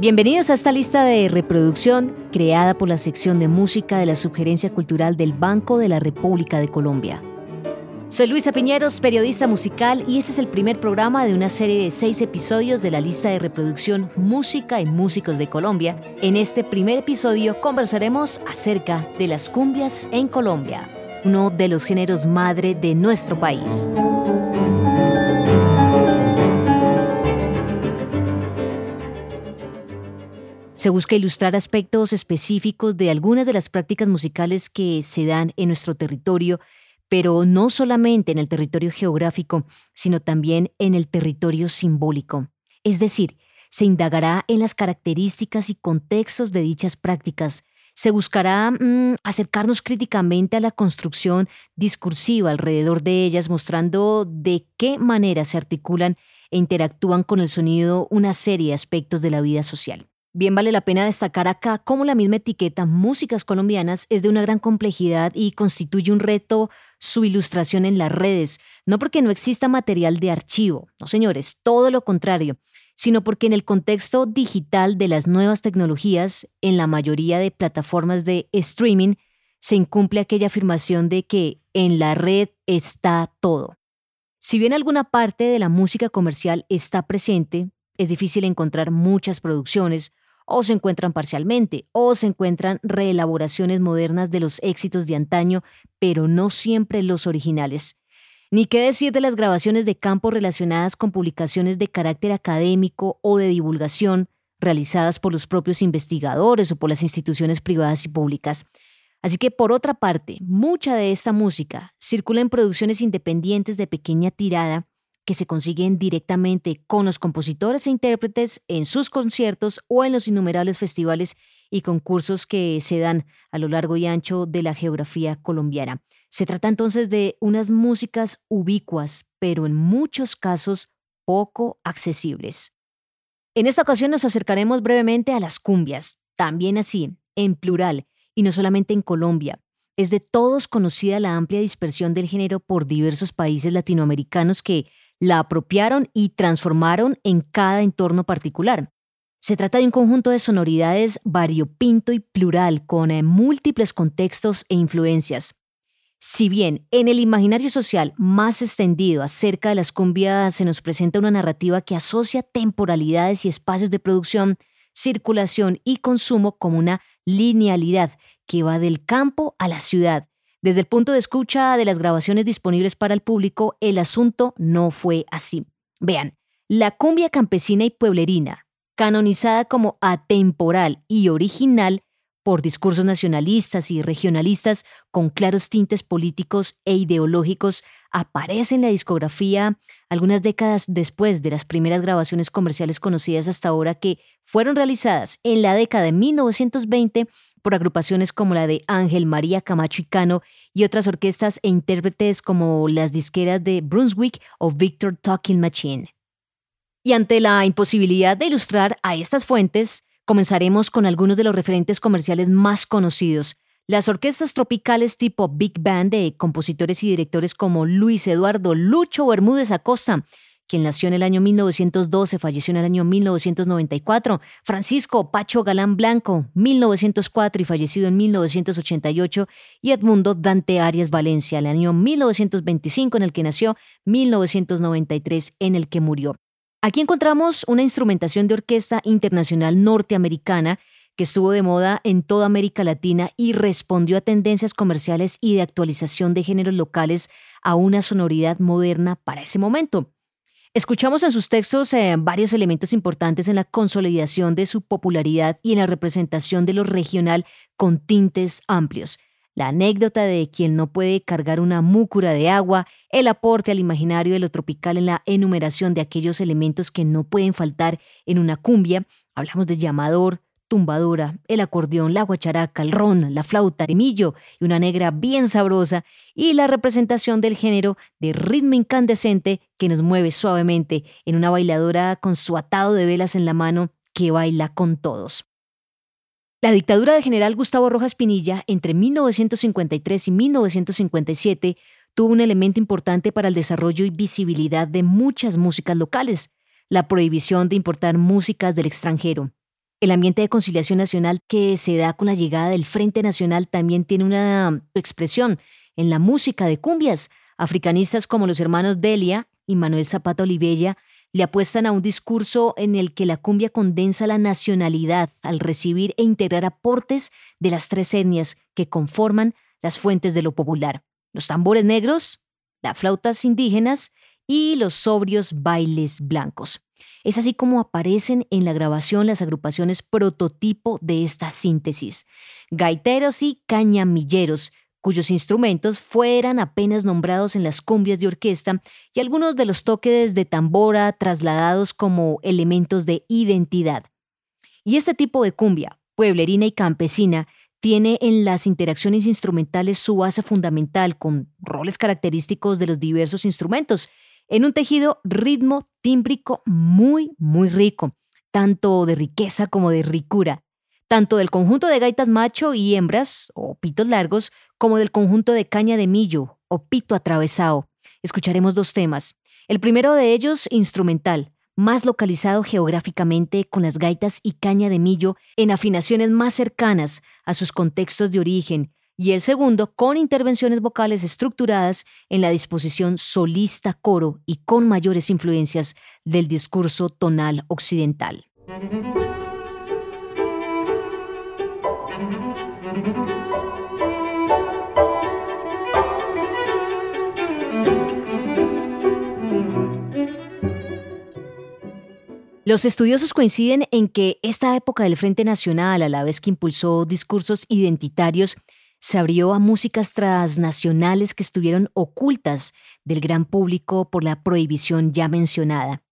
Bienvenidos a esta lista de reproducción creada por la sección de música de la Subgerencia Cultural del Banco de la República de Colombia. Soy Luisa Piñeros, periodista musical, y este es el primer programa de una serie de seis episodios de la lista de reproducción Música en Músicos de Colombia. En este primer episodio conversaremos acerca de las cumbias en Colombia, uno de los géneros madre de nuestro país. Se busca ilustrar aspectos específicos de algunas de las prácticas musicales que se dan en nuestro territorio, pero no solamente en el territorio geográfico, sino también en el territorio simbólico. Es decir, se indagará en las características y contextos de dichas prácticas. Se buscará mm, acercarnos críticamente a la construcción discursiva alrededor de ellas, mostrando de qué manera se articulan e interactúan con el sonido una serie de aspectos de la vida social. Bien vale la pena destacar acá cómo la misma etiqueta Músicas colombianas es de una gran complejidad y constituye un reto su ilustración en las redes, no porque no exista material de archivo, no señores, todo lo contrario, sino porque en el contexto digital de las nuevas tecnologías, en la mayoría de plataformas de streaming, se incumple aquella afirmación de que en la red está todo. Si bien alguna parte de la música comercial está presente, es difícil encontrar muchas producciones o se encuentran parcialmente, o se encuentran reelaboraciones modernas de los éxitos de antaño, pero no siempre los originales. Ni qué decir de las grabaciones de campo relacionadas con publicaciones de carácter académico o de divulgación realizadas por los propios investigadores o por las instituciones privadas y públicas. Así que, por otra parte, mucha de esta música circula en producciones independientes de pequeña tirada que se consiguen directamente con los compositores e intérpretes en sus conciertos o en los innumerables festivales y concursos que se dan a lo largo y ancho de la geografía colombiana. Se trata entonces de unas músicas ubicuas, pero en muchos casos poco accesibles. En esta ocasión nos acercaremos brevemente a las cumbias, también así, en plural, y no solamente en Colombia. Es de todos conocida la amplia dispersión del género por diversos países latinoamericanos que la apropiaron y transformaron en cada entorno particular. Se trata de un conjunto de sonoridades variopinto y plural con eh, múltiples contextos e influencias. Si bien en el imaginario social más extendido acerca de las cumbias se nos presenta una narrativa que asocia temporalidades y espacios de producción, circulación y consumo como una linealidad que va del campo a la ciudad, desde el punto de escucha de las grabaciones disponibles para el público, el asunto no fue así. Vean, la cumbia campesina y pueblerina, canonizada como atemporal y original por discursos nacionalistas y regionalistas con claros tintes políticos e ideológicos, aparece en la discografía algunas décadas después de las primeras grabaciones comerciales conocidas hasta ahora que fueron realizadas en la década de 1920 por agrupaciones como la de Ángel María Camacho y Cano y otras orquestas e intérpretes como las disqueras de Brunswick o Victor Talking Machine. Y ante la imposibilidad de ilustrar a estas fuentes, comenzaremos con algunos de los referentes comerciales más conocidos, las orquestas tropicales tipo Big Band de compositores y directores como Luis Eduardo Lucho Bermúdez Acosta, quien nació en el año 1912, falleció en el año 1994, Francisco Pacho Galán Blanco, 1904 y fallecido en 1988, y Edmundo Dante Arias Valencia, el año 1925 en el que nació, 1993 en el que murió. Aquí encontramos una instrumentación de orquesta internacional norteamericana que estuvo de moda en toda América Latina y respondió a tendencias comerciales y de actualización de géneros locales a una sonoridad moderna para ese momento. Escuchamos en sus textos eh, varios elementos importantes en la consolidación de su popularidad y en la representación de lo regional con tintes amplios. La anécdota de quien no puede cargar una múcura de agua, el aporte al imaginario de lo tropical en la enumeración de aquellos elementos que no pueden faltar en una cumbia. Hablamos de llamador, tumbadora, el acordeón, la guacharaca, el ron, la flauta, el millo y una negra bien sabrosa, y la representación del género de ritmo incandescente que nos mueve suavemente en una bailadora con su atado de velas en la mano que baila con todos. La dictadura del general Gustavo Rojas Pinilla entre 1953 y 1957 tuvo un elemento importante para el desarrollo y visibilidad de muchas músicas locales, la prohibición de importar músicas del extranjero. El ambiente de conciliación nacional que se da con la llegada del Frente Nacional también tiene una expresión en la música de cumbias. Africanistas como los hermanos Delia y Manuel Zapata Olivella le apuestan a un discurso en el que la cumbia condensa la nacionalidad al recibir e integrar aportes de las tres etnias que conforman las fuentes de lo popular. Los tambores negros, las flautas indígenas y los sobrios bailes blancos. Es así como aparecen en la grabación las agrupaciones prototipo de esta síntesis. Gaiteros y cañamilleros, cuyos instrumentos fueran apenas nombrados en las cumbias de orquesta y algunos de los toques de tambora trasladados como elementos de identidad. Y este tipo de cumbia, pueblerina y campesina, tiene en las interacciones instrumentales su base fundamental con roles característicos de los diversos instrumentos en un tejido ritmo tímbrico muy, muy rico, tanto de riqueza como de ricura, tanto del conjunto de gaitas macho y hembras, o pitos largos, como del conjunto de caña de millo, o pito atravesado. Escucharemos dos temas. El primero de ellos, instrumental, más localizado geográficamente con las gaitas y caña de millo en afinaciones más cercanas a sus contextos de origen y el segundo con intervenciones vocales estructuradas en la disposición solista-coro y con mayores influencias del discurso tonal occidental. Los estudiosos coinciden en que esta época del Frente Nacional, a la vez que impulsó discursos identitarios, se abrió a músicas transnacionales que estuvieron ocultas del gran público por la prohibición ya mencionada.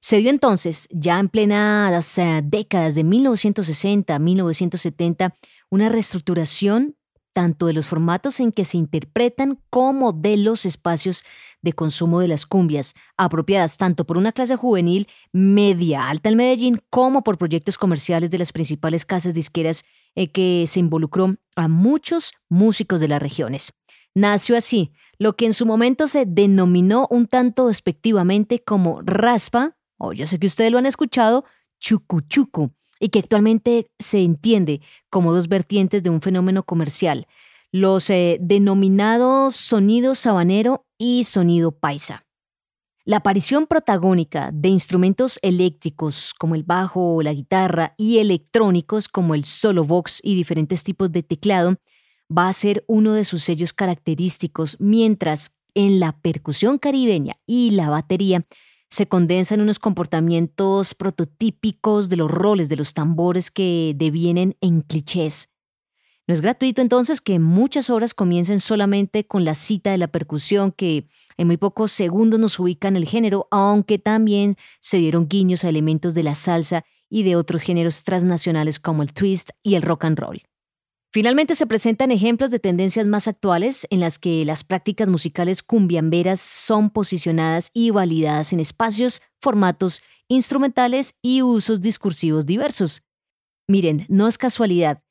Se dio entonces, ya en plenas eh, décadas de 1960 a 1970, una reestructuración tanto de los formatos en que se interpretan como de los espacios de consumo de las cumbias, apropiadas tanto por una clase juvenil media alta en Medellín como por proyectos comerciales de las principales casas disqueras que se involucró a muchos músicos de las regiones. Nació así lo que en su momento se denominó un tanto despectivamente como raspa, o yo sé que ustedes lo han escuchado, chucuchucu, y que actualmente se entiende como dos vertientes de un fenómeno comercial, los eh, denominados sonido sabanero y sonido paisa. La aparición protagónica de instrumentos eléctricos como el bajo o la guitarra y electrónicos como el solo box y diferentes tipos de teclado va a ser uno de sus sellos característicos, mientras en la percusión caribeña y la batería se condensan unos comportamientos prototípicos de los roles de los tambores que devienen en clichés. No es gratuito entonces que muchas obras comiencen solamente con la cita de la percusión que en muy pocos segundos nos ubica en el género, aunque también se dieron guiños a elementos de la salsa y de otros géneros transnacionales como el twist y el rock and roll. Finalmente se presentan ejemplos de tendencias más actuales en las que las prácticas musicales cumbiamberas son posicionadas y validadas en espacios, formatos, instrumentales y usos discursivos diversos. Miren, no es casualidad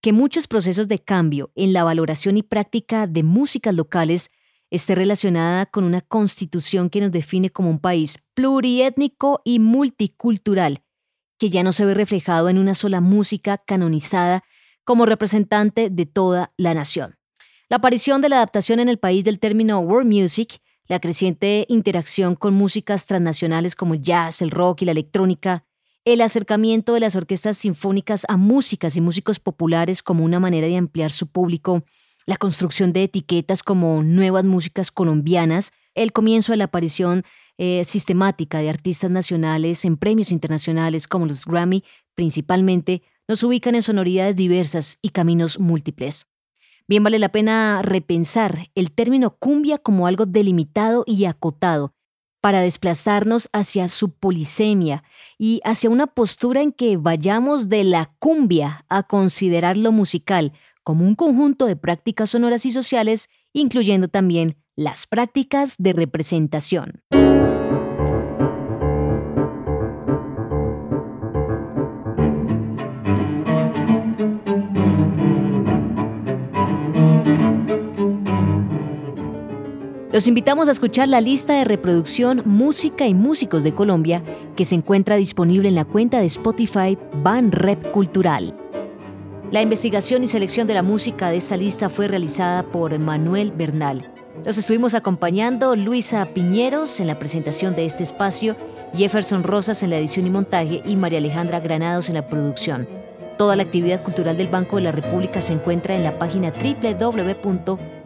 que muchos procesos de cambio en la valoración y práctica de músicas locales esté relacionada con una constitución que nos define como un país pluriétnico y multicultural, que ya no se ve reflejado en una sola música canonizada como representante de toda la nación. La aparición de la adaptación en el país del término world music, la creciente interacción con músicas transnacionales como el jazz, el rock y la electrónica, el acercamiento de las orquestas sinfónicas a músicas y músicos populares como una manera de ampliar su público, la construcción de etiquetas como nuevas músicas colombianas, el comienzo de la aparición eh, sistemática de artistas nacionales en premios internacionales como los Grammy, principalmente, nos ubican en sonoridades diversas y caminos múltiples. Bien vale la pena repensar el término cumbia como algo delimitado y acotado, para desplazarnos hacia su polisemia y hacia una postura en que vayamos de la cumbia a considerar lo musical como un conjunto de prácticas sonoras y sociales, incluyendo también las prácticas de representación. Los invitamos a escuchar la lista de reproducción Música y Músicos de Colombia que se encuentra disponible en la cuenta de Spotify Ban Rep Cultural. La investigación y selección de la música de esta lista fue realizada por Manuel Bernal. Los estuvimos acompañando Luisa Piñeros en la presentación de este espacio, Jefferson Rosas en la edición y montaje y María Alejandra Granados en la producción. Toda la actividad cultural del Banco de la República se encuentra en la página